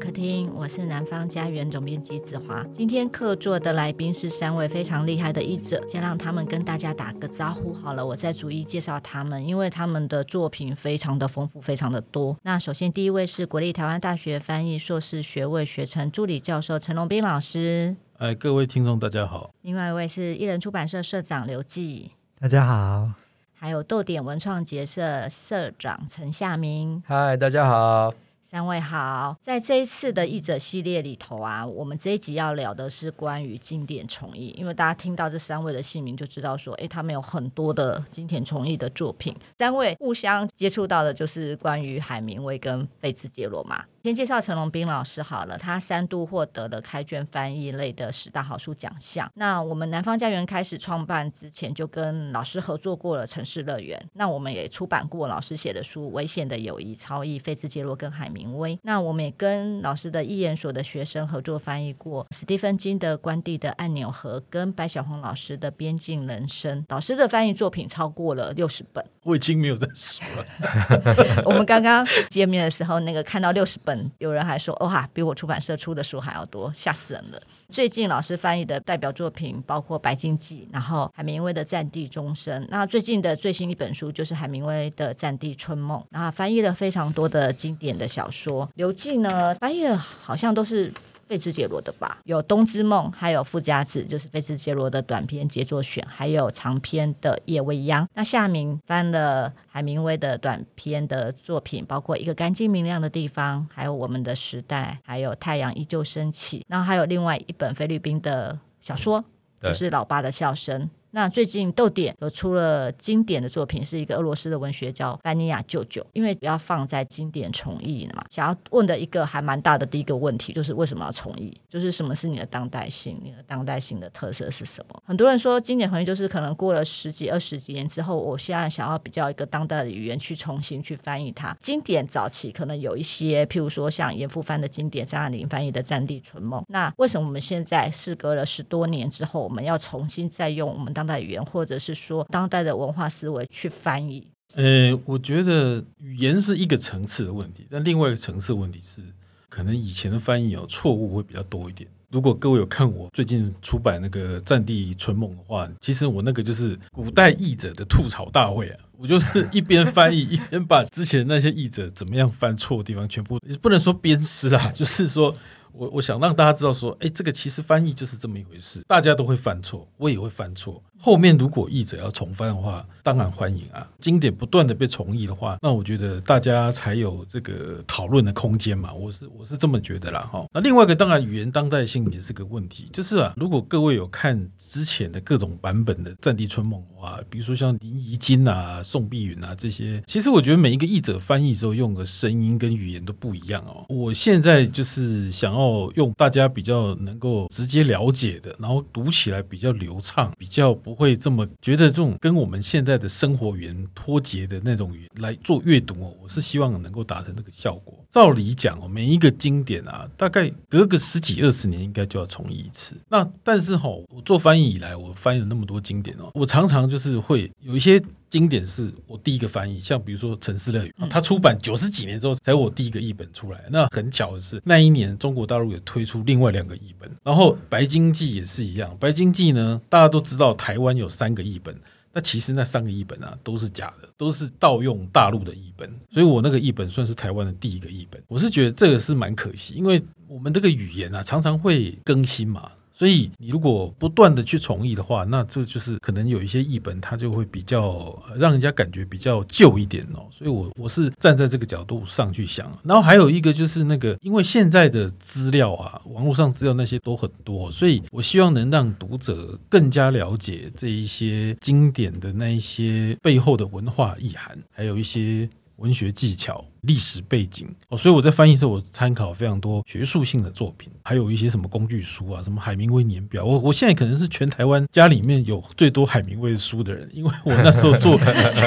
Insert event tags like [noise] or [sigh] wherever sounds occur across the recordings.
客厅，我是南方家园总编辑子华。今天客座的来宾是三位非常厉害的译者，先让他们跟大家打个招呼好了，我再逐一介绍他们，因为他们的作品非常的丰富，非常的多。那首先第一位是国立台湾大学翻译硕士学位学程助理教授陈龙斌老师。哎，各位听众大家好。另外一位是艺人出版社社长刘季，大家好。还有豆点文创结社社长陈夏明，嗨，大家好。三位好，在这一次的译者系列里头啊，我们这一集要聊的是关于经典重译，因为大家听到这三位的姓名就知道说，诶，他们有很多的经典重译的作品。三位互相接触到的就是关于海明威跟菲兹杰罗嘛。先介绍陈龙斌老师好了，他三度获得了开卷翻译类的十大好书奖项。那我们南方家园开始创办之前，就跟老师合作过了《城市乐园》，那我们也出版过老师写的书《危险的友谊》，超译菲兹杰罗跟海明威。那我们也跟老师的译研所的学生合作翻译过史蒂芬金的《关帝的按钮盒》跟白小红老师的《边境人生》。老师的翻译作品超过了六十本，我已经没有在数了。[laughs] 我们刚刚见面的时候，那个看到六十本。有人还说，哇，比我出版社出的书还要多，吓死人了。最近老师翻译的代表作品包括《白鲸记》，然后海明威的《战地钟声》。那最近的最新一本书就是海明威的《战地春梦》。那翻译了非常多的经典的小说。刘季呢，翻译好像都是。菲兹杰罗的吧，有《冬之梦》，还有《富家子》，就是费兹杰罗的短篇杰作选，还有长篇的《夜未央》。那夏明翻了海明威的短篇的作品，包括《一个干净明亮的地方》，还有《我们的时代》，还有《太阳依旧升起》。然后还有另外一本菲律宾的小说，就是《老爸的笑声》。那最近逗点有出了经典的作品，是一个俄罗斯的文学叫班尼亚舅舅，因为要放在经典重译嘛，想要问的一个还蛮大的第一个问题就是为什么要重译？就是什么是你的当代性？你的当代性的特色是什么？很多人说经典重译就是可能过了十几二十几年之后，我现在想要比较一个当代的语言去重新去翻译它。经典早期可能有一些，譬如说像严复翻的经典，张爱玲翻译的《战地春梦》。那为什么我们现在事隔了十多年之后，我们要重新再用我们的当代语言，或者是说当代的文化思维去翻译。呃，我觉得语言是一个层次的问题，但另外一个层次问题是，可能以前的翻译有错误会比较多一点。如果各位有看我最近出版那个《战地春梦》的话，其实我那个就是古代译者的吐槽大会啊，我就是 [laughs] 一边翻译一边把之前那些译者怎么样犯错的地方全部，不能说鞭尸啊，就是说。我我想让大家知道说，哎，这个其实翻译就是这么一回事，大家都会犯错，我也会犯错。后面如果译者要重翻的话，当然欢迎啊。经典不断的被重译的话，那我觉得大家才有这个讨论的空间嘛。我是我是这么觉得啦哈。那另外一个当然语言当代性也是个问题，就是啊，如果各位有看之前的各种版本的《战地春梦》的话，比如说像林怡金啊、宋碧云啊这些，其实我觉得每一个译者翻译时候用的声音跟语言都不一样哦。我现在就是想要用大家比较能够直接了解的，然后读起来比较流畅，比较。不会这么觉得这种跟我们现在的生活语言脱节的那种语言来做阅读哦，我是希望能够达成这个效果。照理讲哦，每一个经典啊，大概隔个十几二十年应该就要重译一次。那但是哈，我做翻译以来，我翻译了那么多经典哦，我常常就是会有一些。经典是我第一个翻译，像比如说《城市乐园》，它出版九十几年之后才我第一个译本出来。那很巧的是，那一年中国大陆也推出另外两个译本，然后《白鲸记》也是一样。《白鲸记》呢，大家都知道台湾有三个译本，那其实那三个译本啊都是假的，都是盗用大陆的译本。所以我那个译本算是台湾的第一个译本。我是觉得这个是蛮可惜，因为我们这个语言啊常常会更新嘛。所以你如果不断的去重译的话，那这就是可能有一些译本它就会比较让人家感觉比较旧一点哦。所以我我是站在这个角度上去想。然后还有一个就是那个，因为现在的资料啊，网络上资料那些都很多，所以我希望能让读者更加了解这一些经典的那一些背后的文化意涵，还有一些文学技巧。历史背景哦，所以我在翻译的时候，我参考非常多学术性的作品，还有一些什么工具书啊，什么海明威年表。我我现在可能是全台湾家里面有最多海明威的书的人，因为我那时候做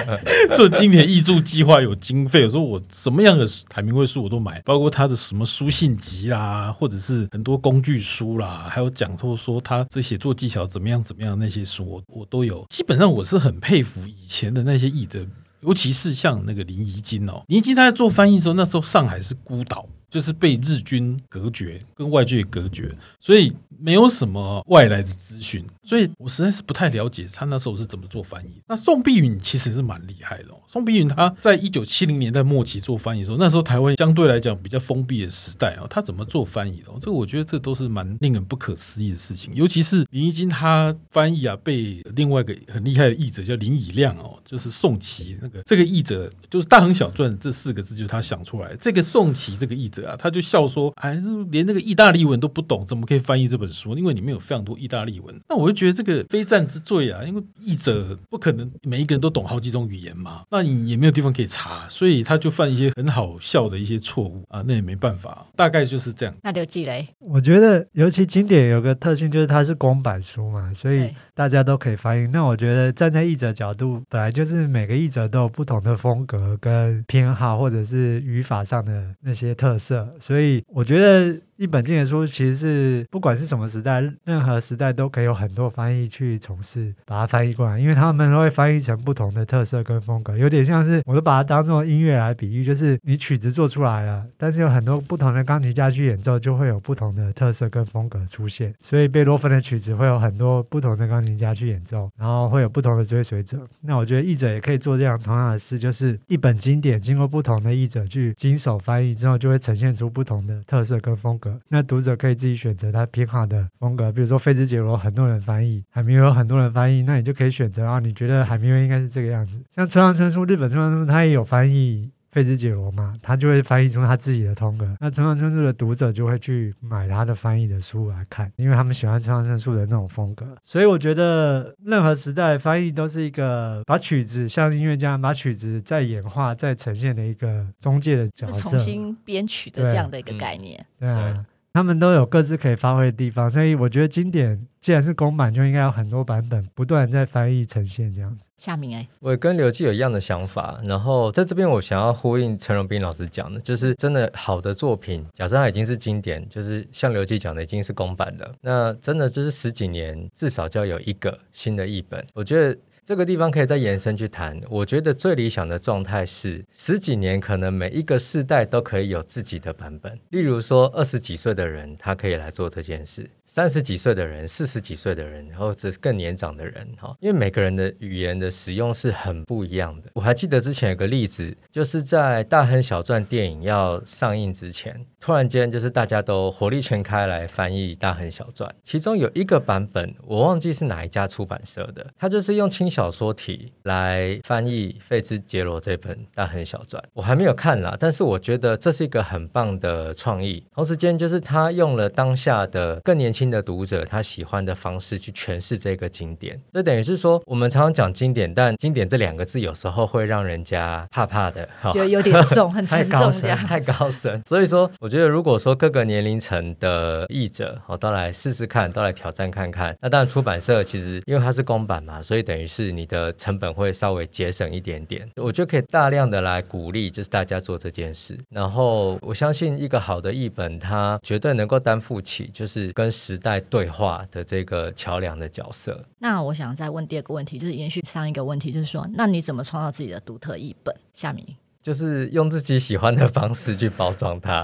[laughs] 做经典译著计划有经费，所以我什么样的海明威书我都买，包括他的什么书信集啦，或者是很多工具书啦，还有讲透说他这写作技巧怎么样怎么样那些书，我我都有。基本上我是很佩服以前的那些译者。尤其是像那个林怡金哦，林怡金他在做翻译的时候，那时候上海是孤岛，就是被日军隔绝，跟外界隔绝，所以没有什么外来的资讯，所以我实在是不太了解他那时候是怎么做翻译。那宋碧云其实是蛮厉害的哦，宋碧云他在一九七零年代末期做翻译的时候，那时候台湾相对来讲比较封闭的时代哦，他怎么做翻译的？这个我觉得这都是蛮令人不可思议的事情，尤其是林义经他翻译啊，被另外一个很厉害的译者叫林以亮哦，就是宋琦那个这个译者，就是《大亨小传》这四个字就是他想出来。这个宋琦这个译者啊，他就笑说：“哎，连那个意大利文都不懂，怎么可以翻译这本书？因为里面有非常多意大利文。”那我就觉得这个非战之罪啊，因为译者不可能每一个人都懂好几种语言嘛，那你也没有地方可以查，所以他就犯一些很好笑的一些错误啊，那也没办法，大概就是这样。那刘季嘞，我觉得尤其经典有个特性就是它是公版书嘛，所以大家都可以翻译。那我觉得站在译者角度，本来就是每个译者都有不同的风格跟偏好，或者是语法上的那些特色，所以我觉得。一本经典书其实是不管是什么时代，任何时代都可以有很多翻译去从事，把它翻译过来，因为他们都会翻译成不同的特色跟风格，有点像是我都把它当做音乐来比喻，就是你曲子做出来了，但是有很多不同的钢琴家去演奏，就会有不同的特色跟风格出现。所以贝多芬的曲子会有很多不同的钢琴家去演奏，然后会有不同的追随者。那我觉得译者也可以做这样同样的事，就是一本经典经过不同的译者去经手翻译之后，就会呈现出不同的特色跟风格。那读者可以自己选择他偏好的风格，比如说《费兹杰罗》，很多人翻译；海明威有很多人翻译，那你就可以选择啊，你觉得海明威应该是这个样子。像村上春树，日本村上春树他也有翻译。费兹杰罗嘛，他就会翻译出他自己的风格。那村上春树的读者就会去买他的翻译的书来看，因为他们喜欢村上春树的那种风格。所以我觉得任何时代翻译都是一个把曲子像音乐家把曲子再演化、再呈现的一个中介的角色，重新编曲的这样的一个概念。对，对啊。他们都有各自可以发挥的地方，所以我觉得经典既然是公版，就应该有很多版本不断在翻译呈现这样子。夏明哎，我也跟刘季有一样的想法，然后在这边我想要呼应陈荣斌老师讲的，就是真的好的作品，假设它已经是经典，就是像刘季讲的已经是公版了，那真的就是十几年至少就要有一个新的译本，我觉得。这个地方可以再延伸去谈。我觉得最理想的状态是十几年，可能每一个世代都可以有自己的版本。例如说，二十几岁的人他可以来做这件事，三十几岁的人、四十几岁的人，或者更年长的人，哈，因为每个人的语言的使用是很不一样的。我还记得之前有个例子，就是在《大亨小传》电影要上映之前，突然间就是大家都火力全开来翻译《大亨小传》，其中有一个版本我忘记是哪一家出版社的，他就是用轻小说体来翻译费兹杰罗这本《大亨小传》，我还没有看啦，但是我觉得这是一个很棒的创意。同时间，就是他用了当下的更年轻的读者他喜欢的方式去诠释这个经典。这等于是说，我们常常讲经典，但经典这两个字有时候会让人家怕怕的，觉得有点重，很 [laughs] 沉重，太高深。所以说，我觉得如果说各个年龄层的译者哦都来试试看，都来挑战看看。那当然，出版社其实因为它是公版嘛，所以等于是。是你的成本会稍微节省一点点，我觉得可以大量的来鼓励，就是大家做这件事。然后我相信一个好的译本，它绝对能够担负起就是跟时代对话的这个桥梁的角色。那我想再问第二个问题，就是延续上一个问题，就是说，那你怎么创造自己的独特译本？夏明。就是用自己喜欢的方式去包装它。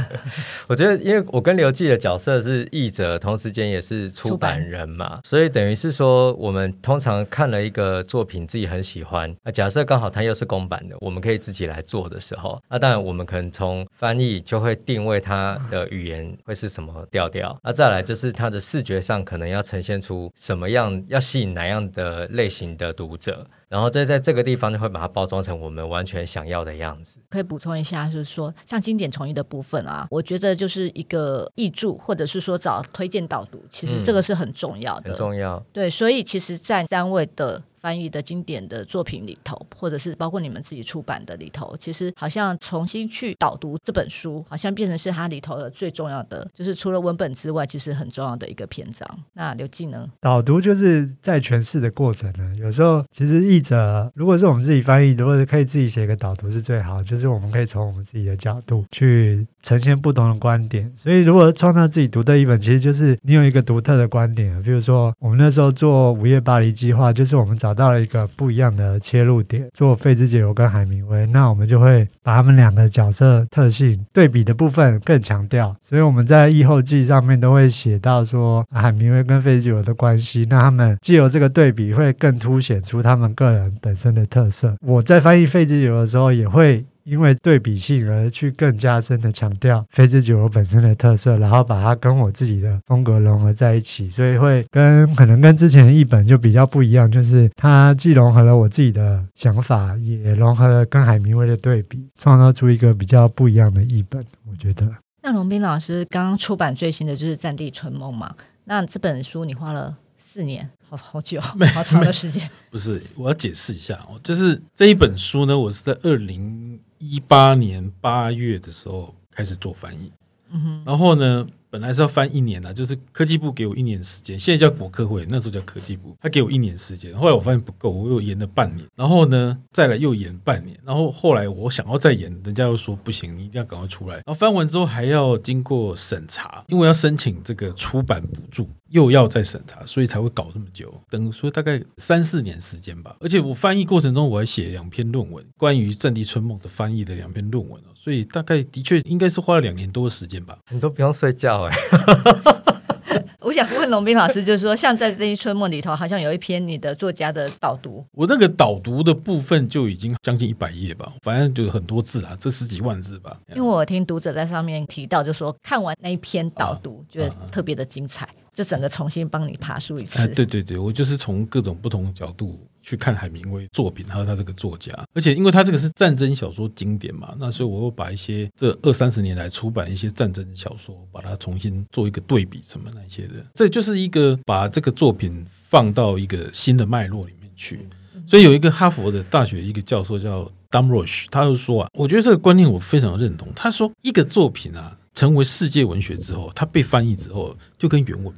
[laughs] 我觉得，因为我跟刘季的角色是译者，同时间也是出版人嘛，所以等于是说，我们通常看了一个作品，自己很喜欢。那假设刚好它又是公版的，我们可以自己来做的时候，那当然我们可能从翻译就会定位它的语言会是什么调调。那再来就是它的视觉上可能要呈现出什么样，要吸引哪样的类型的读者。然后再在这个地方就会把它包装成我们完全想要的样子。可以补充一下，就是说像经典重译的部分啊，我觉得就是一个译注，或者是说找推荐导读，其实这个是很重要的。嗯，很重要。对，所以其实，在单位的。翻译的经典的作品里头，或者是包括你们自己出版的里头，其实好像重新去导读这本书，好像变成是它里头的最重要的，就是除了文本之外，其实很重要的一个篇章。那刘静呢？导读就是在诠释的过程呢。有时候其实译者如果是我们自己翻译，如果是可以自己写一个导读是最好，就是我们可以从我们自己的角度去呈现不同的观点。所以如果创造自己独特一本，其实就是你有一个独特的观点。比如说我们那时候做午夜巴黎计划，就是我们找。到了一个不一样的切入点，做费兹杰罗跟海明威，那我们就会把他们两个角色特性对比的部分更强调，所以我们在译后记上面都会写到说海明威跟费兹杰罗的关系，那他们既有这个对比，会更凸显出他们个人本身的特色。我在翻译费兹杰罗的时候，也会。因为对比性而去更加深的强调飞之酒楼本身的特色，然后把它跟我自己的风格融合在一起，所以会跟可能跟之前的译本就比较不一样，就是它既融合了我自己的想法，也融合了跟海明威的对比，创造出一个比较不一样的译本。我觉得，那龙斌老师刚刚出版最新的就是《战地春梦》嘛，那这本书你花了四年。好好久，[laughs] 好长的时间。不是，我要解释一下哦，就是这一本书呢，我是在二零一八年八月的时候开始做翻译，嗯哼，然后呢。本来是要翻一年的，就是科技部给我一年时间，现在叫国科会，那时候叫科技部，他给我一年时间。后来我发现不够，我又延了半年，然后呢，再来又延半年，然后后来我想要再延，人家又说不行，你一定要赶快出来。然后翻完之后还要经过审查，因为要申请这个出版补助，又要再审查，所以才会搞这么久，等于说大概三四年时间吧。而且我翻译过程中我还写两篇论文，关于《战地春梦》的翻译的两篇论文，所以大概的确应该是花了两年多的时间吧。你都不用睡觉哎。[laughs] 我想问龙斌老师，就是说，像在《这一春梦》里头，好像有一篇你的作家的导读，我那个导读的部分就已经将近一百页吧，反正就是很多字啊，这十几万字吧。因为我听读者在上面提到，就说看完那一篇导读，觉得特别的精彩。就整个重新帮你爬梳一次。哎，对对对，我就是从各种不同的角度去看海明威作品，还有他这个作家。而且因为他这个是战争小说经典嘛，那所以我又把一些这二三十年来出版一些战争小说，把它重新做一个对比，什么那些的。这就是一个把这个作品放到一个新的脉络里面去。所以有一个哈佛的大学一个教授叫 Damrosch，他就说啊，我觉得这个观念我非常认同。他说一个作品啊，成为世界文学之后，它被翻译之后，就跟原文。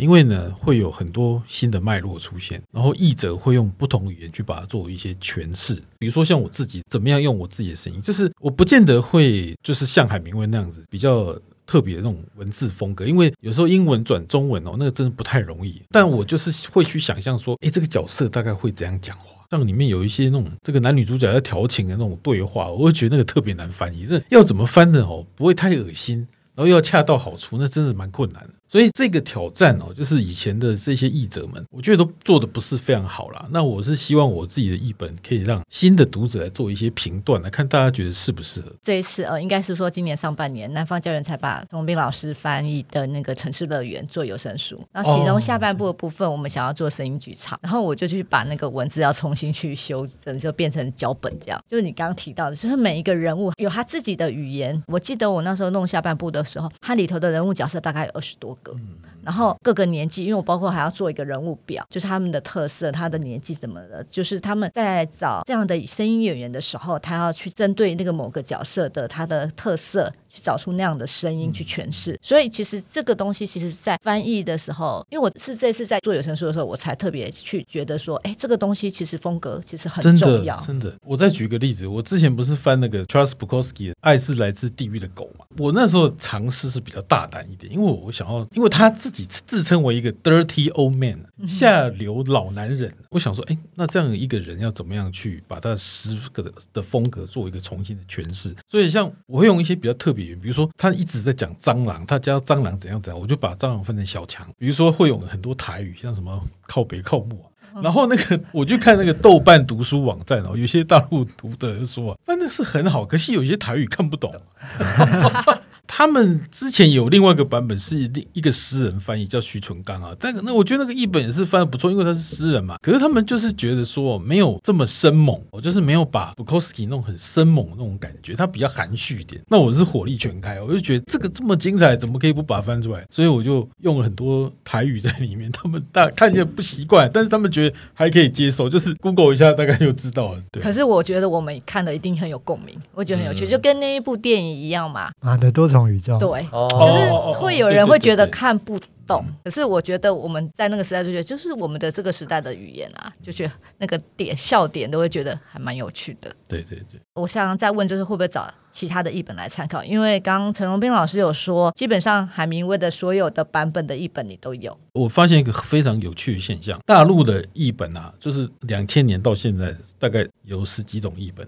因为呢，会有很多新的脉络出现，然后译者会用不同语言去把它做一些诠释。比如说像我自己怎么样用我自己的声音，就是我不见得会就是像海明威那样子比较特别的那种文字风格，因为有时候英文转中文哦，那个真的不太容易。但我就是会去想象说，诶，这个角色大概会怎样讲话？像里面有一些那种这个男女主角要调情的那种对话，我会觉得那个特别难翻译。这要怎么翻的哦？不会太恶心，然后又要恰到好处，那真是蛮困难的。所以这个挑战哦，就是以前的这些译者们，我觉得都做的不是非常好啦。那我是希望我自己的译本可以让新的读者来做一些评断，来看大家觉得适不适合。这一次呃，应该是说今年上半年，南方教员才把龙斌老师翻译的那个《城市乐园》做有声书，然后其中下半部的部分我们想要做声音剧场，然后我就去把那个文字要重新去修整，就变成脚本这样。就是你刚刚提到的，就是每一个人物有他自己的语言。我记得我那时候弄下半部的时候，它里头的人物角色大概有二十多个嗯。嗯然后各个年纪，因为我包括还要做一个人物表，就是他们的特色、他的年纪怎么的，就是他们在找这样的声音演员的时候，他要去针对那个某个角色的他的特色。去找出那样的声音去诠释，所以其实这个东西，其实在翻译的时候，因为我是这次在做有声书的时候，我才特别去觉得说，哎，这个东西其实风格其实很重要。真的，真的。我再举个例子，我之前不是翻那个 Charles Bukowski 的《爱是来自地狱的狗》嘛？我那时候尝试是比较大胆一点，因为我想要，因为他自己自称为一个 dirty old man，下流老男人。我想说，哎，那这样一个人要怎么样去把他的诗歌的风格做一个重新的诠释？所以，像我会用一些比较特别。比如说，他一直在讲蟑螂，他教蟑螂怎样怎样，我就把蟑螂分成小强。比如说，会有很多台语，像什么靠北靠木啊，然后那个 [laughs] 我就看那个豆瓣读书网站哦，有些大陆读者就说，翻的是很好，可惜有些台语看不懂。[laughs] 他们之前有另外一个版本是另一个诗人翻译，叫徐纯刚啊。但那我觉得那个译本也是翻的不错，因为他是诗人嘛。可是他们就是觉得说没有这么生猛，我就是没有把 Bukowski 弄很生猛那种感觉，他比较含蓄一点。那我是火力全开，我就觉得这个这么精彩，怎么可以不把它翻出来？所以我就用了很多台语在里面。他们大看见不习惯，但是他们觉得还可以接受，就是 Google 一下大概就知道了。对。可是我觉得我们看的一定很有共鸣，我觉得很有趣，嗯、就跟那一部电影一样嘛。啊，的多重。宇宙对，就是会有人会觉得看不懂。可是我觉得我们在那个时代就觉得，就是我们的这个时代的语言啊，就觉得那个点笑点都会觉得还蛮有趣的。对对对。我想再问，就是会不会找其他的译本来参考？因为刚刚陈荣斌老师有说，基本上海明威的所有的版本的译本你都有。我发现一个非常有趣的现象，大陆的译本啊，就是两千年到现在大概有十几种译本，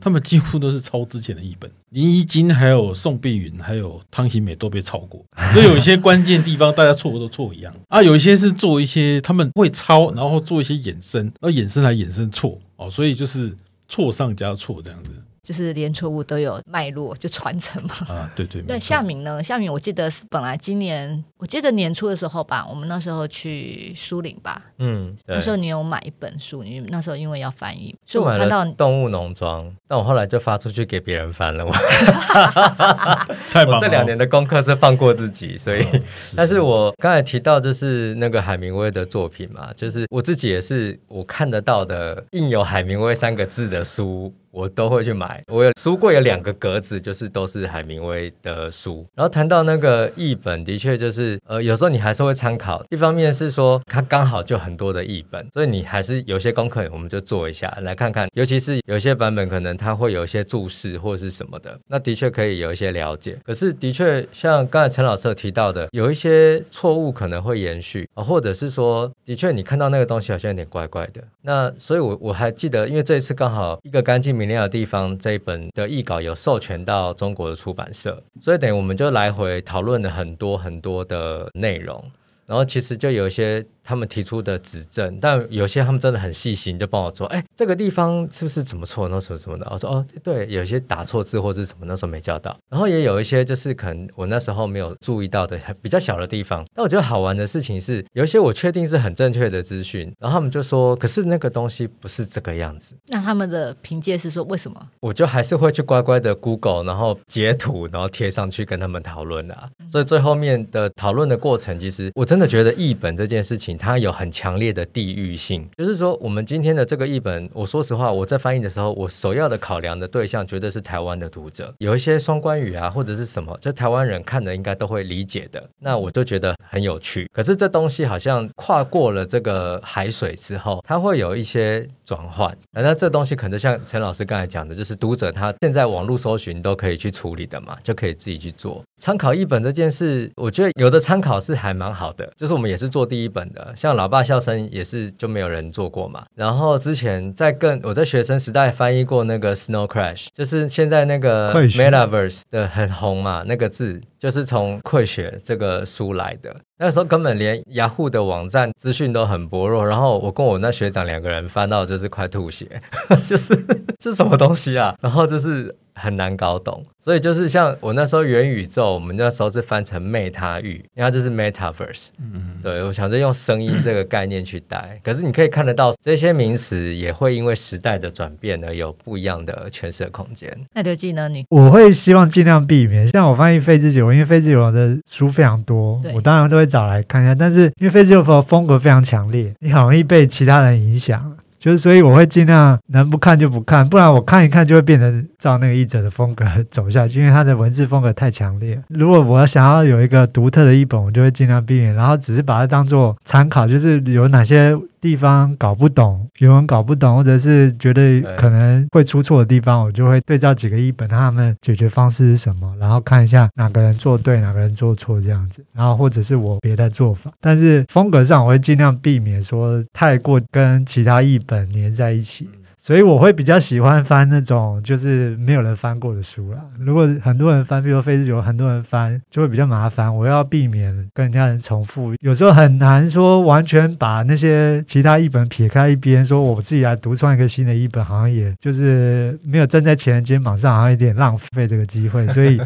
他们几乎都是抄之前的译本。林怡金、还有宋碧云、还有汤行美都被抄过，所以有一些关键地方大家错都错一样啊。有一些是做一些他们会抄，然后做一些衍生，而衍生来衍生错哦，所以就是。错上加错这样子。就是连错误都有脉络，就传承嘛。啊，对对。对，[laughs] 夏明呢？夏明，我记得是本来今年，我记得年初的时候吧，我们那时候去书林吧。嗯。那时候你有买一本书，你那时候因为要翻译，所以我看到《动物农庄》，但我后来就发出去给别人翻了。[laughs] 太棒了！我这两年的功课是放过自己，所以，哦、[laughs] 是但是我刚才提到就是那个海明威的作品嘛，就是我自己也是我看得到的印有海明威三个字的书。我都会去买，我有书柜有两个格子，就是都是海明威的书。然后谈到那个译本，的确就是，呃，有时候你还是会参考。一方面是说，它刚好就很多的译本，所以你还是有些功课，我们就做一下，来看看。尤其是有些版本可能它会有一些注释或是什么的，那的确可以有一些了解。可是的确，像刚才陈老师提到的，有一些错误可能会延续啊，或者是说，的确你看到那个东西好像有点怪怪的。那所以我，我我还记得，因为这一次刚好一个干净明。明亮的地方这一本的译稿有授权到中国的出版社，所以等于我们就来回讨论了很多很多的内容，然后其实就有一些。他们提出的指正，但有些他们真的很细心，就帮我做：“哎，这个地方是不是怎么错？那什么什么的？”我说：“哦，对，有些打错字或者什么，那时候没教到。然后也有一些就是可能我那时候没有注意到的比较小的地方。但我觉得好玩的事情是，有一些我确定是很正确的资讯，然后他们就说：‘可是那个东西不是这个样子。’那他们的凭借是说为什么？我就还是会去乖乖的 Google，然后截图，然后贴上去跟他们讨论啊。所以最后面的讨论的过程，其实我真的觉得译本这件事情，它有很强。烈的地域性，就是说，我们今天的这个译本，我说实话，我在翻译的时候，我首要的考量的对象绝对是台湾的读者，有一些双关语啊，或者是什么，这台湾人看的应该都会理解的，那我就觉得很有趣。可是这东西好像跨过了这个海水之后，它会有一些转换，那这东西可能像陈老师刚才讲的，就是读者他现在网络搜寻都可以去处理的嘛，就可以自己去做参考译本这件事。我觉得有的参考是还蛮好的，就是我们也是做第一本的，像老爸笑声也是就没有人做过嘛。然后之前在更我在学生时代翻译过那个 Snow Crash，就是现在那个 Metaverse 的很红嘛，那个字就是从《溃雪》这个书来的。那时候根本连雅虎的网站资讯都很薄弱，然后我跟我那学长两个人翻到就是快吐血，[laughs] 就是这是什么东西啊？然后就是。很难搞懂，所以就是像我那时候元宇宙，我们那时候是翻成 Meta 语，因为它就是 Metaverse。嗯，对，我想着用声音这个概念去带，可是你可以看得到这些名词也会因为时代的转变而有不一样的诠释的空间。那就记呢？你我会希望尽量避免，像我翻译废之久，因为废之久的书非常多，我当然都会找来看一下，但是因为废之久的风格非常强烈，你很容易被其他人影响。就是，所以我会尽量能不看就不看，不然我看一看就会变成照那个译者的风格走下去，因为他的文字风格太强烈。如果我想要有一个独特的译本，我就会尽量避免，然后只是把它当做参考，就是有哪些。地方搞不懂，原文搞不懂，或者是觉得可能会出错的地方，我就会对照几个译本，他们解决方式是什么，然后看一下哪个人做对，哪个人做错这样子，然后或者是我别的做法。但是风格上，我会尽量避免说太过跟其他译本粘在一起。所以我会比较喜欢翻那种就是没有人翻过的书啦。如果很多人翻，比如说废之久，很多人翻就会比较麻烦。我要避免跟人家人重复，有时候很难说完全把那些其他译本撇开一边，说我自己来独创一个新的译本，好像也就是没有站在前人肩膀上，好像有点浪费这个机会。[laughs] 所以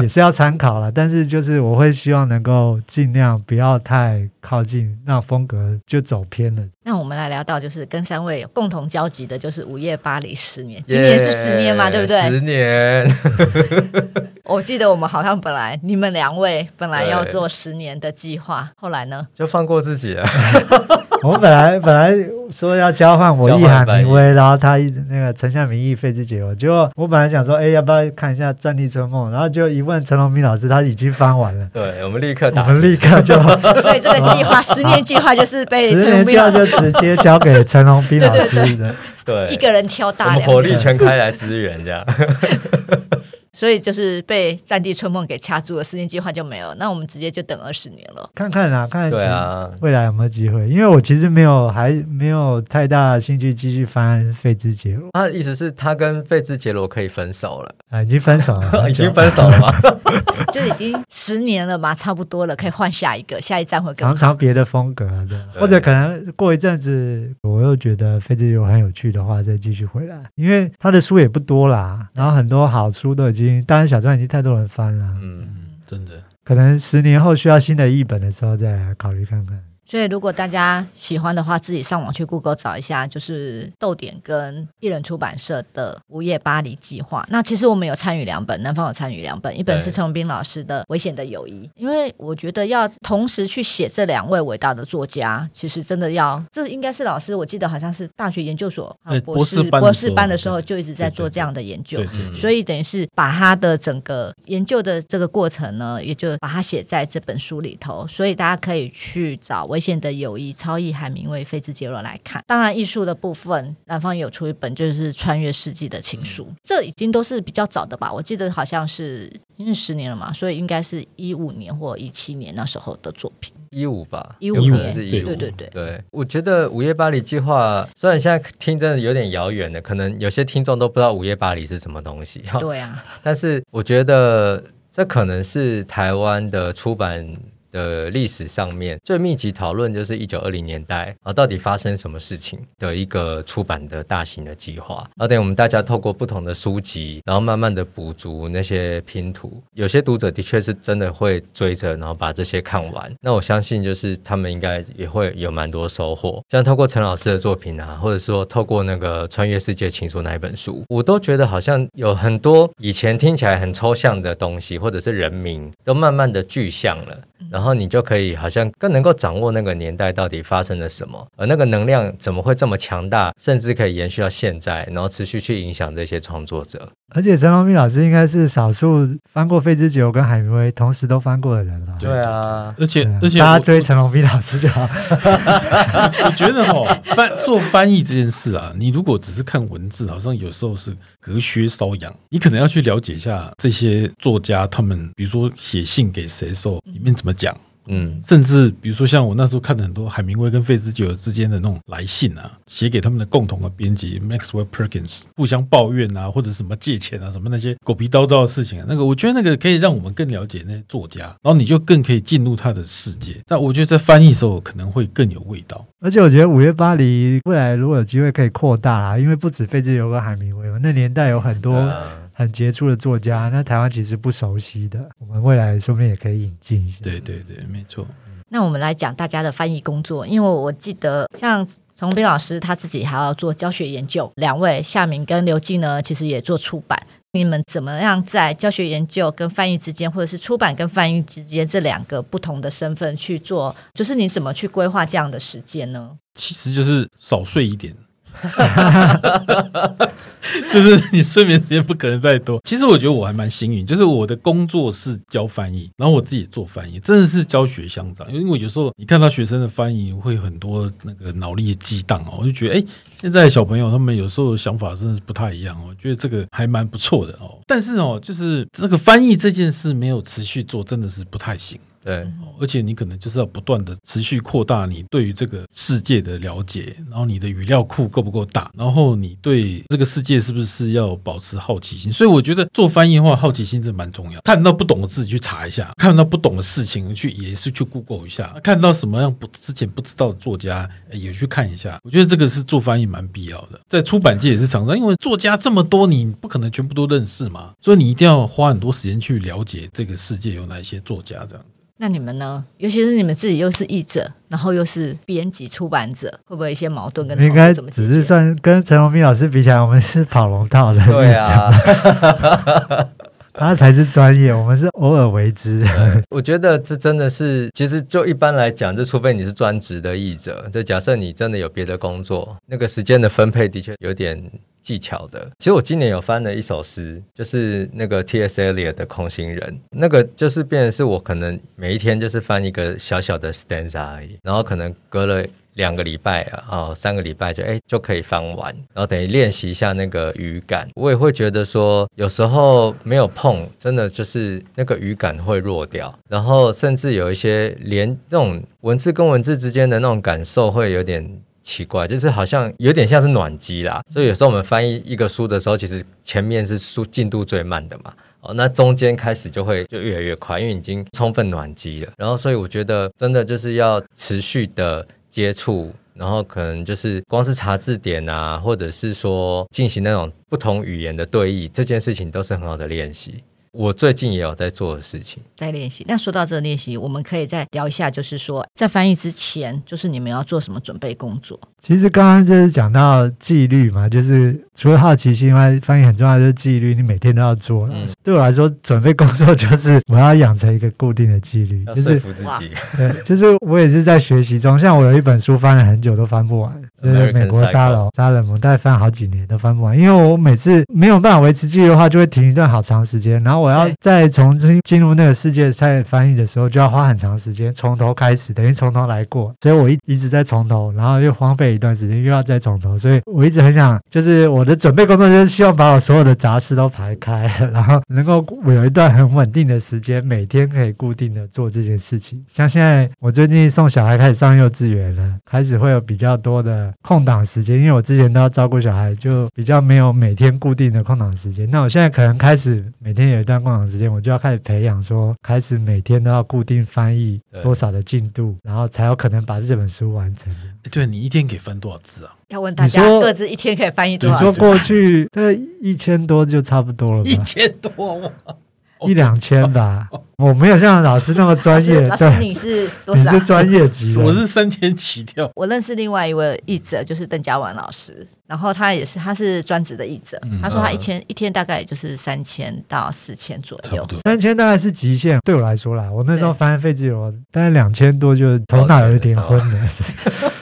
也是要参考了，但是就是我会希望能够尽量不要太靠近，那风格就走偏了。那我们来聊到就是跟三位有共同交集的，就是午夜巴黎十年，今年是十年嘛，对不对？十年。[laughs] 我记得我们好像本来你们两位本来要做十年的计划，后来呢？就放过自己了。[laughs] [laughs] [laughs] 我本来本来说要交换我译海明威，然后他那个陈夏民译废之结罗，结果我本来想说，哎，要不要看一下《战地春梦》？然后就一问陈龙斌老师，他已经翻完了。对，我们立刻打，我们立刻就。[laughs] 所以这个计划，[laughs] 十年计划就是被十年计划就直接交给陈龙斌老师的。对，一个人挑大梁，火力全开来支援这样。所以就是被《战地春梦》给掐住了，十年计划就没有。那我们直接就等二十年了，看看啊，看看啊，未来有没有机会？因为我其实没有，还没有太大的兴趣继续翻《费兹杰罗》。他的意思是，他跟《费兹杰罗》可以分手了啊？已经分手了，[laughs] 已经分手了吗？[laughs] 就已经十年了嘛，差不多了，可以换下一个，下一站会更好。尝尝别的风格，对，对或者可能过一阵子，我又觉得《费兹杰罗》很有趣的话，再继续回来。因为他的书也不多啦，然后很多好书都已经，当然小传已经太多人翻了，嗯，真的，可能十年后需要新的译本的时候再考虑看看。所以，如果大家喜欢的话，自己上网去 Google 找一下，就是豆点跟艺人出版社的《午夜巴黎计划》。那其实我们有参与两本，南方有参与两本，一本是陈文斌老师的《危险的友谊》。因为我觉得要同时去写这两位伟大的作家，其实真的要，这应该是老师，我记得好像是大学研究所博士博士班的时候就一直在做这样的研究，所以等于是把他的整个研究的这个过程呢，也就把它写在这本书里头，所以大家可以去找危险的友谊，超译海明威废之结罗来看。当然，艺术的部分，南方有出一本，就是穿越世纪的情书，这已经都是比较早的吧？我记得好像是因为十年了嘛，所以应该是一五年或一七年那时候的作品。一五吧，一五年是一五，对对对对。我觉得《午夜巴黎计划》虽然现在听真的有点遥远的，可能有些听众都不知道《午夜巴黎》是什么东西。对啊，[laughs] 但是我觉得这可能是台湾的出版。的历史上面最密集讨论就是一九二零年代啊，到底发生什么事情的一个出版的大型的计划。然后等我们大家透过不同的书籍，然后慢慢的补足那些拼图。有些读者的确是真的会追着，然后把这些看完。那我相信就是他们应该也会有蛮多收获。像透过陈老师的作品啊，或者说透过那个《穿越世界情书》那一本书，我都觉得好像有很多以前听起来很抽象的东西，或者是人名，都慢慢的具象了。然后你就可以好像更能够掌握那个年代到底发生了什么，而那个能量怎么会这么强大，甚至可以延续到现在，然后持续去影响这些创作者。而且陈龙斌老师应该是少数翻过费之结罗跟海明威同时都翻过的人了。对啊，而且、啊、而且大家追陈龙斌老师就好。[laughs] 我觉得哦，翻做翻译这件事啊，你如果只是看文字，好像有时候是隔靴搔痒。你可能要去了解一下这些作家他们，比如说写信给谁的时候，里面怎么讲。嗯，甚至比如说像我那时候看的很多海明威跟费兹杰罗之间的那种来信啊，写给他们的共同的编辑 Maxwell Perkins，互相抱怨啊，或者什么借钱啊，什么那些狗皮叨叨的事情啊，那个我觉得那个可以让我们更了解那些作家，然后你就更可以进入他的世界。但我觉得在翻译的时候可能会更有味道。而且我觉得《五月巴黎》未来如果有机会可以扩大啊，因为不止费兹杰罗跟海明威嘛，那年代有很多。很杰出的作家，那台湾其实不熟悉的，我们未来说不定也可以引进一下。对对对，没错。那我们来讲大家的翻译工作，因为我记得像崇斌老师他自己还要做教学研究，两位夏明跟刘静呢，其实也做出版。你们怎么样在教学研究跟翻译之间，或者是出版跟翻译之间这两个不同的身份去做？就是你怎么去规划这样的时间呢？其实就是少睡一点。[laughs] 就是你睡眠时间不可能再多。其实我觉得我还蛮幸运，就是我的工作是教翻译，然后我自己做翻译，真的是教学相长。因为有时候你看到学生的翻译会很多那个脑力的激荡哦，我就觉得哎，现在小朋友他们有时候想法真的是不太一样哦，我觉得这个还蛮不错的哦。但是哦，就是这个翻译这件事没有持续做，真的是不太行。对，而且你可能就是要不断的持续扩大你对于这个世界的了解，然后你的语料库够不够大，然后你对这个世界是不是要保持好奇心？所以我觉得做翻译的话，好奇心真的蛮重要。看到不懂的字去查一下，看到不懂的事情去也是去 Google 一下，看到什么样不之前不知道的作家也去看一下。我觉得这个是做翻译蛮必要的，在出版界也是常常，因为作家这么多，你不可能全部都认识嘛，所以你一定要花很多时间去了解这个世界有哪一些作家这样子。那你们呢？尤其是你们自己又是译者，然后又是编辑出版者，会不会一些矛盾跟？应该只是算跟陈荣斌老师比起来，我们是跑龙套的。对啊，[laughs] 他才是专业，我们是偶尔为之。我觉得这真的是，其实就一般来讲，就除非你是专职的译者，就假设你真的有别的工作，那个时间的分配的确有点技巧的。其实我今年有翻了一首诗，就是那个 T.S. Eliot 的《空心人》，那个就是变成是我可能每一天就是翻一个小小的 stanza 而已，然后可能隔了。两个礼拜啊，三个礼拜就哎就可以翻完，然后等于练习一下那个语感。我也会觉得说，有时候没有碰，真的就是那个语感会弱掉，然后甚至有一些连那种文字跟文字之间的那种感受会有点奇怪，就是好像有点像是暖机啦。所以有时候我们翻译一个书的时候，其实前面是书进度最慢的嘛，哦，那中间开始就会就越来越快，因为已经充分暖机了。然后所以我觉得真的就是要持续的。接触，然后可能就是光是查字典啊，或者是说进行那种不同语言的对译，这件事情都是很好的练习。我最近也有在做的事情，在练习。那说到这个练习，我们可以再聊一下，就是说在翻译之前，就是你们要做什么准备工作？其实刚刚就是讲到纪律嘛，就是除了好奇心外，翻译很重要就是纪律，你每天都要做。嗯、对我来说，准备工作就是我要养成一个固定的纪律，就是说服自己。对，就是我也是在学习中。像我有一本书翻了很久都翻不完，就是美国沙龙沙冷，我大概翻好几年都翻不完，因为我每次没有办法维持纪律的话，就会停一段好长时间，然后。我要再重新进入那个世界再翻译的时候，就要花很长时间，从头开始，等于从头来过。所以我一一直在从头，然后又荒废一段时间，又要再从头。所以我一直很想，就是我的准备工作就是希望把我所有的杂事都排开，然后能够有一段很稳定的时间，每天可以固定的做这件事情。像现在我最近送小孩开始上幼稚园了，开始会有比较多的空档时间，因为我之前都要照顾小孩，就比较没有每天固定的空档时间。那我现在可能开始每天有一段。空档时间，我就要开始培养，说开始每天都要固定翻译多少的进度，然后才有可能把这本书完成。对，你一天可以翻多少字啊？要问大家各自一天可以翻译多少字？你说过去这一千多就差不多了吧？[laughs] 一千多吗？一两千吧，[laughs] 我没有像老师那么专业。对，你是 [laughs] 你是专业级，我是三千起跳。我认识另外一位译者，就是邓家婉老师，然后他也是，他是专职的译者。他说他一天一天大概也就是三千到四千左右，三千大概是极限。对我来说啦，我那时候翻费自由，大概两千多就头脑有点昏了。[laughs]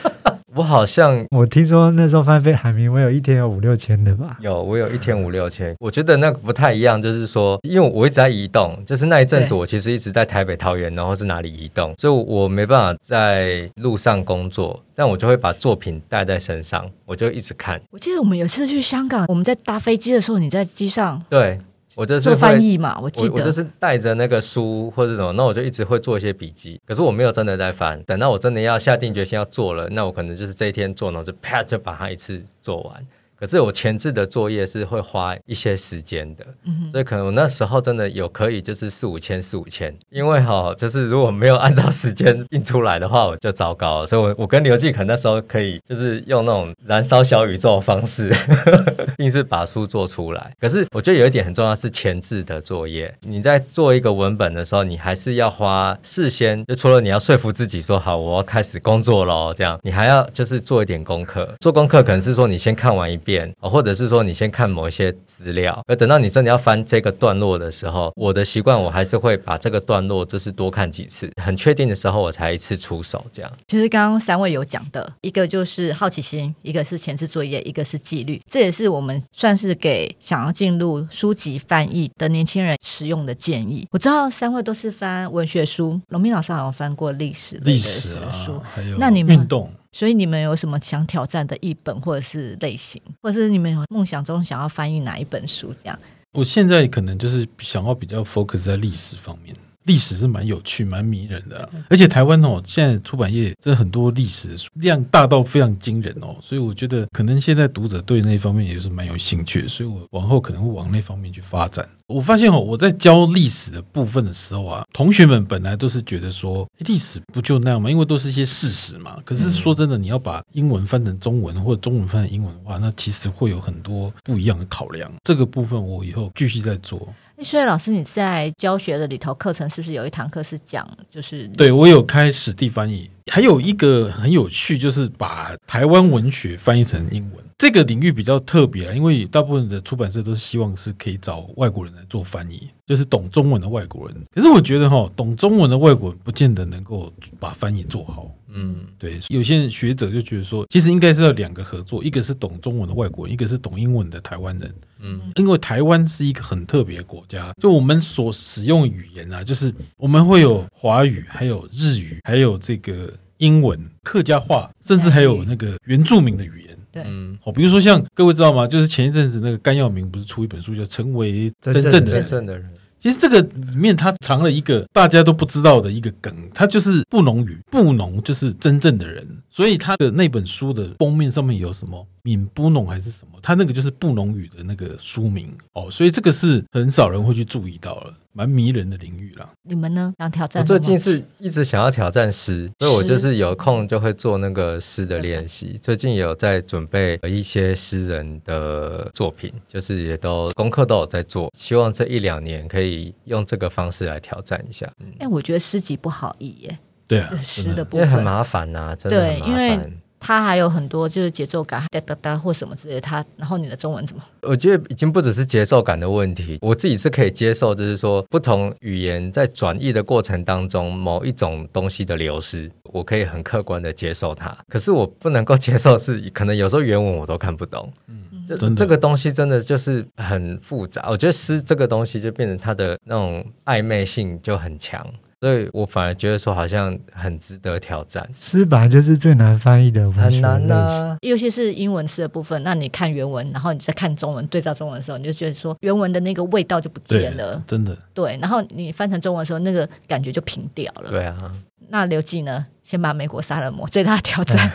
我好像我听说那时候翻飞海明威有一天有五六千的吧？有，我有一天五六千。我觉得那个不太一样，就是说，因为我一直在移动，就是那一阵子我其实一直在台北、桃园，然后是哪里移动，所以我没办法在路上工作，但我就会把作品带在身上，我就一直看。我记得我们有一次去香港，我们在搭飞机的时候，你在机上。对。我就是做翻译嘛，我记得我，我就是带着那个书或者什么，那我就一直会做一些笔记。可是我没有真的在翻，等到我真的要下定决心要做了，那我可能就是这一天做，然后就啪就把它一次做完。可是我前置的作业是会花一些时间的，嗯、所以可能我那时候真的有可以就是四五千四五千，因为哈就是如果没有按照时间印出来的话，我就糟糕了。所以我我跟刘继可能那时候可以就是用那种燃烧小宇宙的方式，[laughs] 硬是把书做出来。可是我觉得有一点很重要是前置的作业，你在做一个文本的时候，你还是要花事先就除了你要说服自己说好我要开始工作喽，这样你还要就是做一点功课。做功课可能是说你先看完一遍。或者是说你先看某一些资料，而等到你真的要翻这个段落的时候，我的习惯我还是会把这个段落就是多看几次，很确定的时候我才一次出手。这样，其实刚刚三位有讲的一个就是好奇心，一个是前置作业，一个是纪律，这也是我们算是给想要进入书籍翻译的年轻人使用的建议。我知道三位都是翻文学书，龙斌老师好像翻过历史历史书，还有那你们运动。所以你们有什么想挑战的译本或者是类型，或者是你们有梦想中想要翻译哪一本书？这样，我现在可能就是想要比较 focus 在历史方面。历史是蛮有趣、蛮迷人的，而且台湾哦，现在出版业真的很多历史量大到非常惊人哦，所以我觉得可能现在读者对那方面也是蛮有兴趣，所以我往后可能会往那方面去发展。我发现哦，我在教历史的部分的时候啊，同学们本来都是觉得说历史不就那样吗？因为都是一些事实嘛。可是说真的，你要把英文翻成中文或者中文翻成英文的话，那其实会有很多不一样的考量。这个部分我以后继续在做。所以老师，你在教学的里头课程是不是有一堂课是讲就是？对，我有开史地翻译，还有一个很有趣，就是把台湾文学翻译成英文，这个领域比较特别啊，因为大部分的出版社都是希望是可以找外国人来做翻译，就是懂中文的外国人。可是我觉得哈，懂中文的外国人不见得能够把翻译做好。嗯，对，有些学者就觉得说，其实应该是要两个合作，一个是懂中文的外国人，一个是懂英文的台湾人。嗯，因为台湾是一个很特别的国家，就我们所使用语言啊，就是我们会有华语，还有日语，还有这个英文、客家话，甚至还有那个原住民的语言。对，嗯，哦，比如说像各位知道吗？就是前一阵子那个甘耀明不是出一本书叫《成为真正的人》真正的人。其实这个里面它藏了一个大家都不知道的一个梗，它就是布农语，布农就是真正的人，所以他的那本书的封面上面有什么闽布农还是什么，他那个就是布农语的那个书名哦，所以这个是很少人会去注意到了。蛮迷人的领域啦。你们呢？想挑战？我最近是一直想要挑战诗，所以我就是有空就会做那个诗的练习。最近有在准备一些诗人的作品，就是也都功课都有在做。希望这一两年可以用这个方式来挑战一下。哎、嗯欸，我觉得诗集不好译耶。对啊，诗的部分因为很麻烦呐、啊，真的很麻烦。对，因为它还有很多就是节奏感，哒哒哒或什么之类的。它，然后你的中文怎么？我觉得已经不只是节奏感的问题，我自己是可以接受，就是说不同语言在转译的过程当中，某一种东西的流失，我可以很客观的接受它。可是我不能够接受是，可能有时候原文我都看不懂。嗯，这这个东西真的就是很复杂。我觉得诗这个东西就变成它的那种暧昧性就很强。所以我反而觉得说好像很值得挑战。诗本来就是最难翻译的文学，很难啊，尤其是英文诗的部分。那你看原文，然后你再看中文，对照中文的时候，你就觉得说原文的那个味道就不见了，真的。对，然后你翻成中文的时候，那个感觉就平掉了。对啊。那刘季呢？先把美国杀人魔最大的挑战。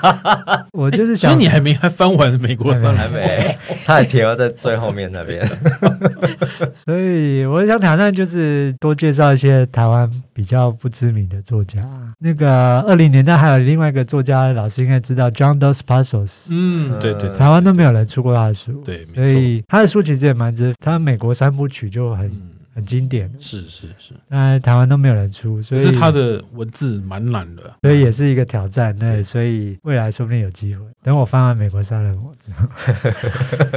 [laughs] 我就是想，所以你还没还翻完美国杀人魔，他还停留在最后面那边。[laughs] 所以我想挑战就是多介绍一些台湾比较不知名的作家。那个二零年代还有另外一个作家，老师应该知道 John Dos Passos。嗯，对对，台湾都没有人出过他的书。对，所以他的书其实也蛮值。他美国三部曲就很。嗯很经典，是是是，那台湾都没有人出，所以是他的文字蛮难的，所以也是一个挑战。对，所以未来说不定有机会。等我翻完《美国杀人魔》之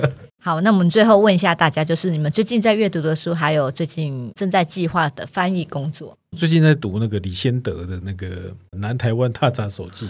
后，[laughs] 好，那我们最后问一下大家，就是你们最近在阅读的书，还有最近正在计划的翻译工作。最近在读那个李先德的那个《南台湾踏查手记》，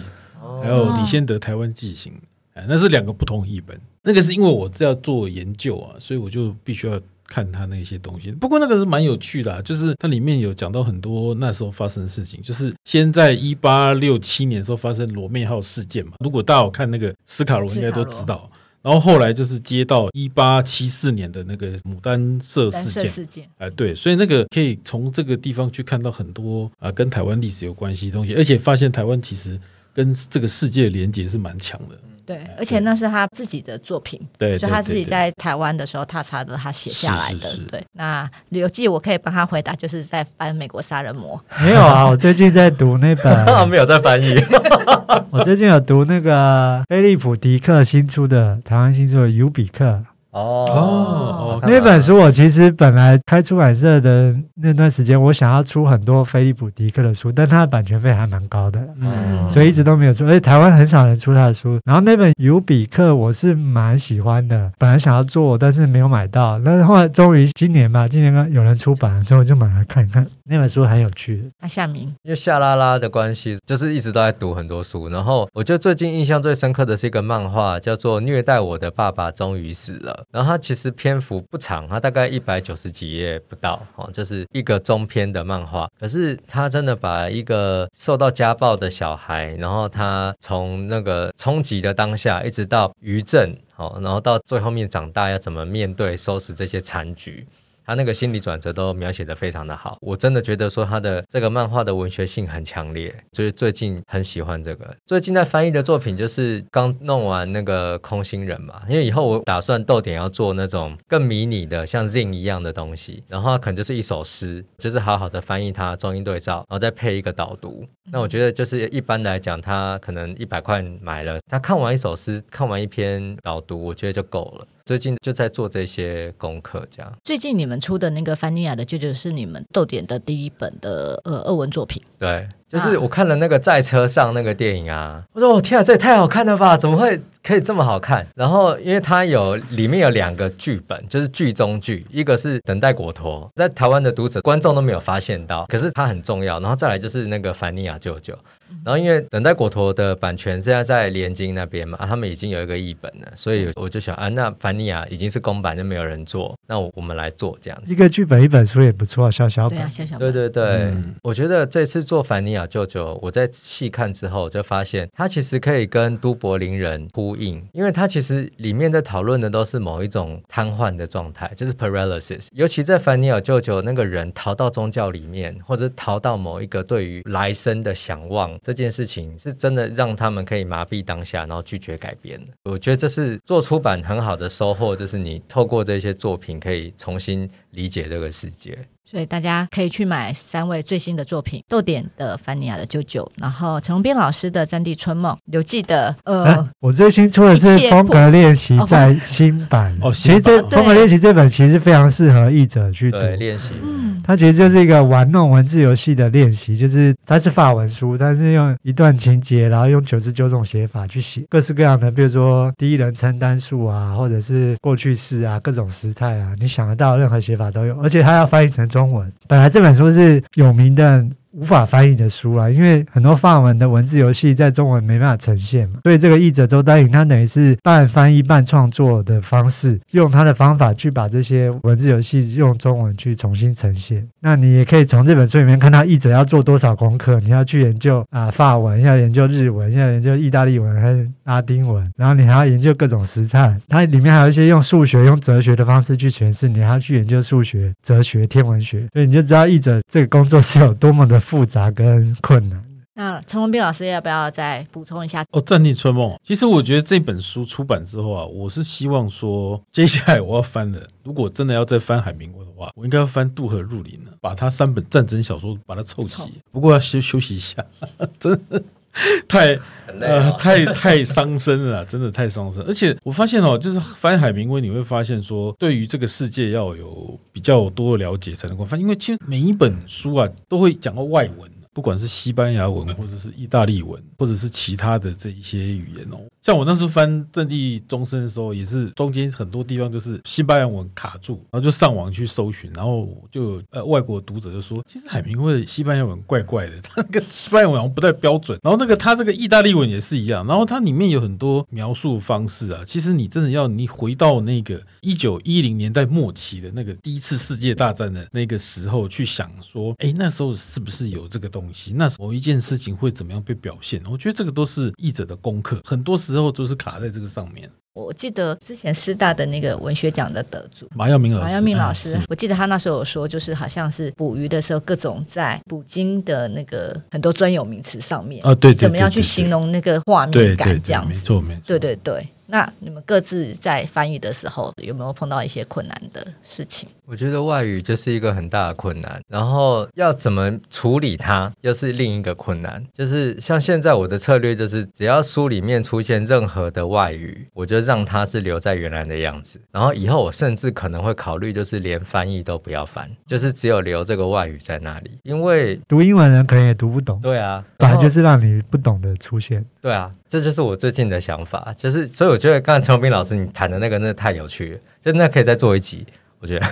还有李先德《台湾纪行》，哎，那是两个不同译本。那个是因为我是要做研究啊，所以我就必须要。看他那些东西，不过那个是蛮有趣的啊，就是它里面有讲到很多那时候发生的事情，就是先在一八六七年的时候发生罗妹号事件嘛，如果大家有看那个斯卡罗应该都知道，然后后来就是接到一八七四年的那个牡丹社事件，哎对，所以那个可以从这个地方去看到很多啊跟台湾历史有关系的东西，而且发现台湾其实跟这个世界的连接是蛮强的。对，而且那是他自己的作品，对，就他自己在台湾的时候，他查的，他写下来的。对，那旅游记我可以帮他回答，就是在翻《美国杀人魔》。没有啊，我最近在读那本，[laughs] 没有在翻译。[laughs] 我最近有读那个菲利普·迪克新出的台湾新出的《尤比克》。哦哦，那本书我其实本来开出版社的那段时间，我想要出很多菲利普迪克的书，但它的版权费还蛮高的，嗯，所以一直都没有出。而且台湾很少人出他的书。然后那本尤比克我是蛮喜欢的，本来想要做，但是没有买到。但是后来终于今年吧，今年有人出版，所以我就买来看一看。那本书很有趣。那夏明，因为夏拉拉的关系，就是一直都在读很多书。然后我觉得最近印象最深刻的是一个漫画，叫做《虐待我的爸爸终于死了》。然后它其实篇幅不长，它大概一百九十几页不到，哦，就是一个中篇的漫画。可是他真的把一个受到家暴的小孩，然后他从那个冲击的当下，一直到余震，哦，然后到最后面长大要怎么面对收拾这些残局。他那个心理转折都描写的非常的好，我真的觉得说他的这个漫画的文学性很强烈，就是最近很喜欢这个。最近在翻译的作品就是刚弄完那个空心人嘛，因为以后我打算逗点要做那种更迷你的像 Zin 一样的东西，然后可能就是一首诗，就是好好的翻译它，中英对照，然后再配一个导读。那我觉得就是一般来讲，他可能一百块买了，他看完一首诗，看完一篇导读，我觉得就够了。最近就在做这些功课，这样。最近你们出的那个凡尼亚的舅舅是你们逗点的第一本的呃俄文作品，对。就是我看了那个在车上那个电影啊，我说我天啊，这也太好看了吧！怎么会可以这么好看？然后因为它有里面有两个剧本，就是剧中剧，一个是等待果陀，在台湾的读者观众都没有发现到，可是它很重要。然后再来就是那个凡尼亚舅舅。然后因为等待果陀的版权现在在联经那边嘛，啊，他们已经有一个译本了，所以我就想啊，那凡尼亚已经是公版，就没有人做，那我我们来做这样子。一个剧本一本书也不错，小小本。对啊，小小本。对对对，嗯、我觉得这次做凡尼亚舅舅，我在细看之后就发现，他其实可以跟都柏林人呼应，因为他其实里面在讨论的都是某一种瘫痪的状态，就是 paralysis。尤其在凡尼亚舅舅那个人逃到宗教里面，或者逃到某一个对于来生的想望。这件事情是真的让他们可以麻痹当下，然后拒绝改变。我觉得这是做出版很好的收获，就是你透过这些作品可以重新理解这个世界。所以大家可以去买三位最新的作品：豆点的凡尼亚的舅舅，然后陈荣斌老师的《战地春梦》，刘记的呃、啊，我最新出的是《风格练习》在新版。哦，其实这《风格练习》这本其实非常适合译者去读练习。嗯，它其实就是一个玩弄文字游戏的练习，就是它是法文书，但是用一段情节，然后用九十九种写法去写各式各样的，比如说第一人称单数啊，或者是过去式啊，各种时态啊，你想得到任何写法都有，而且它要翻译成。中文本来这本书是有名的。无法翻译的书啊，因为很多法文的文字游戏在中文没办法呈现嘛，所以这个译者周丹颖他等于是半翻译半创作的方式，用他的方法去把这些文字游戏用中文去重新呈现。那你也可以从这本书里面看到译者要做多少功课，你要去研究啊法文，要研究日文，要研究意大利文还是拉丁文，然后你还要研究各种时态。它里面还有一些用数学、用哲学的方式去诠释，你还要去研究数学、哲学、天文学，所以你就知道译者这个工作是有多么的。复杂跟困难。那陈文斌老师要不要再补充一下？哦，《战地春梦》其实我觉得这本书出版之后啊，我是希望说，接下来我要翻的，如果真的要再翻海明威的话，我应该要翻《渡河入林》了，把他三本战争小说把它凑齐。不过要休休息一下，[laughs] 真的 [laughs] 太呃太太伤身了，真的太伤身。而且我发现哦，就是翻海明威，你会发现说，对于这个世界要有比较多的了解才能够翻，因为其实每一本书啊都会讲到外文。不管是西班牙文，或者是意大利文，或者是其他的这一些语言哦，像我那时候翻《阵地钟声》的时候，也是中间很多地方就是西班牙文卡住，然后就上网去搜寻，然后就呃外国读者就说，其实海明威的西班牙文怪怪的，他那个西班牙文好像不太标准，然后那个他这个意大利文也是一样，然后它里面有很多描述方式啊，其实你真的要你回到那个一九一零年代末期的那个第一次世界大战的那个时候去想说，哎，那时候是不是有这个东西？那某一件事情会怎么样被表现？我觉得这个都是译者的功课，很多时候都是卡在这个上面。我记得之前师大的那个文学奖的得主马耀明老师，马耀明老师，我记得他那时候有说，就是好像是捕鱼的时候，各种在捕鲸的那个很多专有名词上面啊，对，怎么样去形容那个画面感这样子？没错，没错，对对对。那你们各自在翻译的时候，有没有碰到一些困难的事情？我觉得外语就是一个很大的困难，然后要怎么处理它，又是另一个困难。就是像现在我的策略就是，只要书里面出现任何的外语，我就让它是留在原来的样子。然后以后我甚至可能会考虑，就是连翻译都不要翻，就是只有留这个外语在那里。因为读英文人可能也读不懂。对啊，本来就是让你不懂的出现。对啊，这就是我最近的想法，就是所以我觉得刚才陈荣斌老师你谈的那个真的太有趣了，真的可以再做一集。我觉得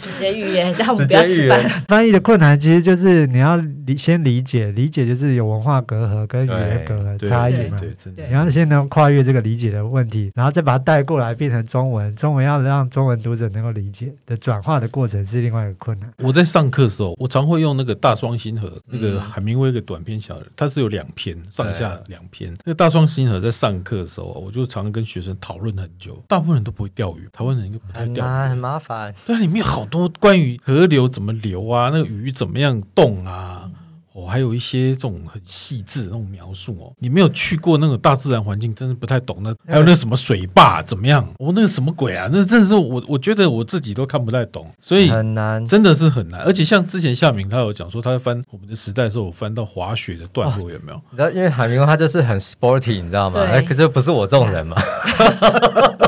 直接预约，让我们不要吃饭。翻译的困难其实就是你要理先理解，理解就是有文化隔阂跟语言隔阂差异嘛。对，对，对，你要先能跨越这个理解的问题，然后再把它带过来变成中文。中文要让中文读者能够理解的转化的过程是另外一个困难。我在上课的时候，我常会用那个《大双星河》那个海明威的短篇小说，它是有两篇，上下两篇。那个《大双星河》在上课的时候，我就常跟学生讨论很久。大部分人都不会钓鱼，台湾人应该不太。很难，很麻烦。对，里面有好多关于河流怎么流啊，那个鱼怎么样动啊，哦，还有一些这种很细致的那种描述哦。你没有去过那个大自然环境，真的不太懂。那还有那什么水坝怎么样？哦，那个什么鬼啊？那真的是我，我觉得我自己都看不太懂，所以很难，真的是很难。而且像之前夏明他有讲说，他在翻我们的时代的时候，我翻到滑雪的段落有没有？你知道，因为海明威他就是很 sporty，你知道吗？哎，可是不是我这种人嘛。[laughs]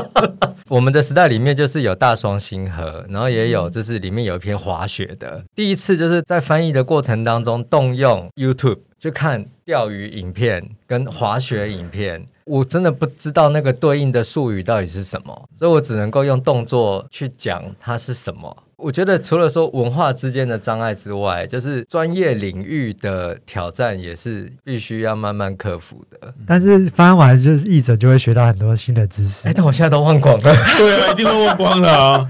我们的时代里面就是有大双星河，然后也有就是里面有一篇滑雪的。第一次就是在翻译的过程当中动用 YouTube 去看钓鱼影片跟滑雪影片，我真的不知道那个对应的术语到底是什么，所以我只能够用动作去讲它是什么。我觉得除了说文化之间的障碍之外，就是专业领域的挑战也是必须要慢慢克服的。但是翻完就是译者就会学到很多新的知识。哎，但我现在都忘光了。对啊，一定会忘光了啊。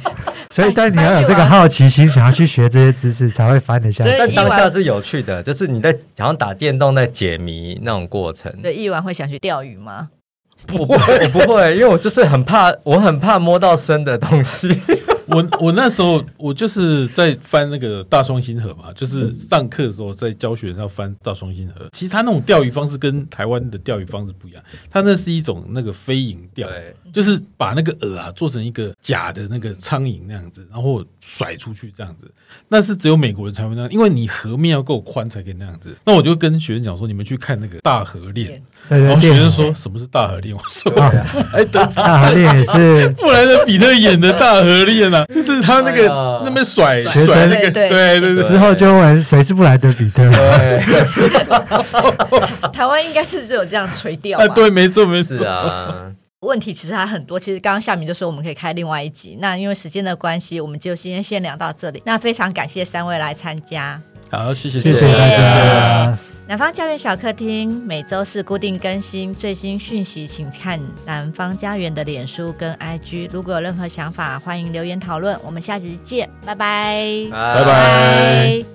所以，但你要有这个好奇心，想要去学这些知识，才会翻得下去。但当下是有趣的，就是你在好像打电动在解谜那种过程。对，译完会想去钓鱼吗？不会，不会，因为我就是很怕，我很怕摸到生的东西。我我那时候我就是在翻那个大双星河嘛，就是上课的时候在教学要翻大双星河。其实他那种钓鱼方式跟台湾的钓鱼方式不一样，他那是一种那个飞蝇钓，就是把那个饵啊做成一个假的那个苍蝇那样子，然后甩出去这样子。那是只有美国人才会那样，因为你河面要够宽才可以那样子。那我就跟学生讲说，你们去看那个大河恋，然后学生说什么是大河恋？我说哎，对，大河恋也是布莱德彼特演的大河恋啊。就是他那个那边甩甩那个，对对对，之后就问谁是布莱德比特？台湾应该是只有这样垂钓啊，对，没错，没错。啊。问题其实还很多，其实刚刚夏明就说我们可以开另外一集，那因为时间的关系，我们就先先聊到这里。那非常感谢三位来参加，好，谢谢谢谢大家。南方家园小客厅每周四固定更新最新讯息，请看南方家园的脸书跟 IG。如果有任何想法，欢迎留言讨论。我们下集见，拜拜，拜拜。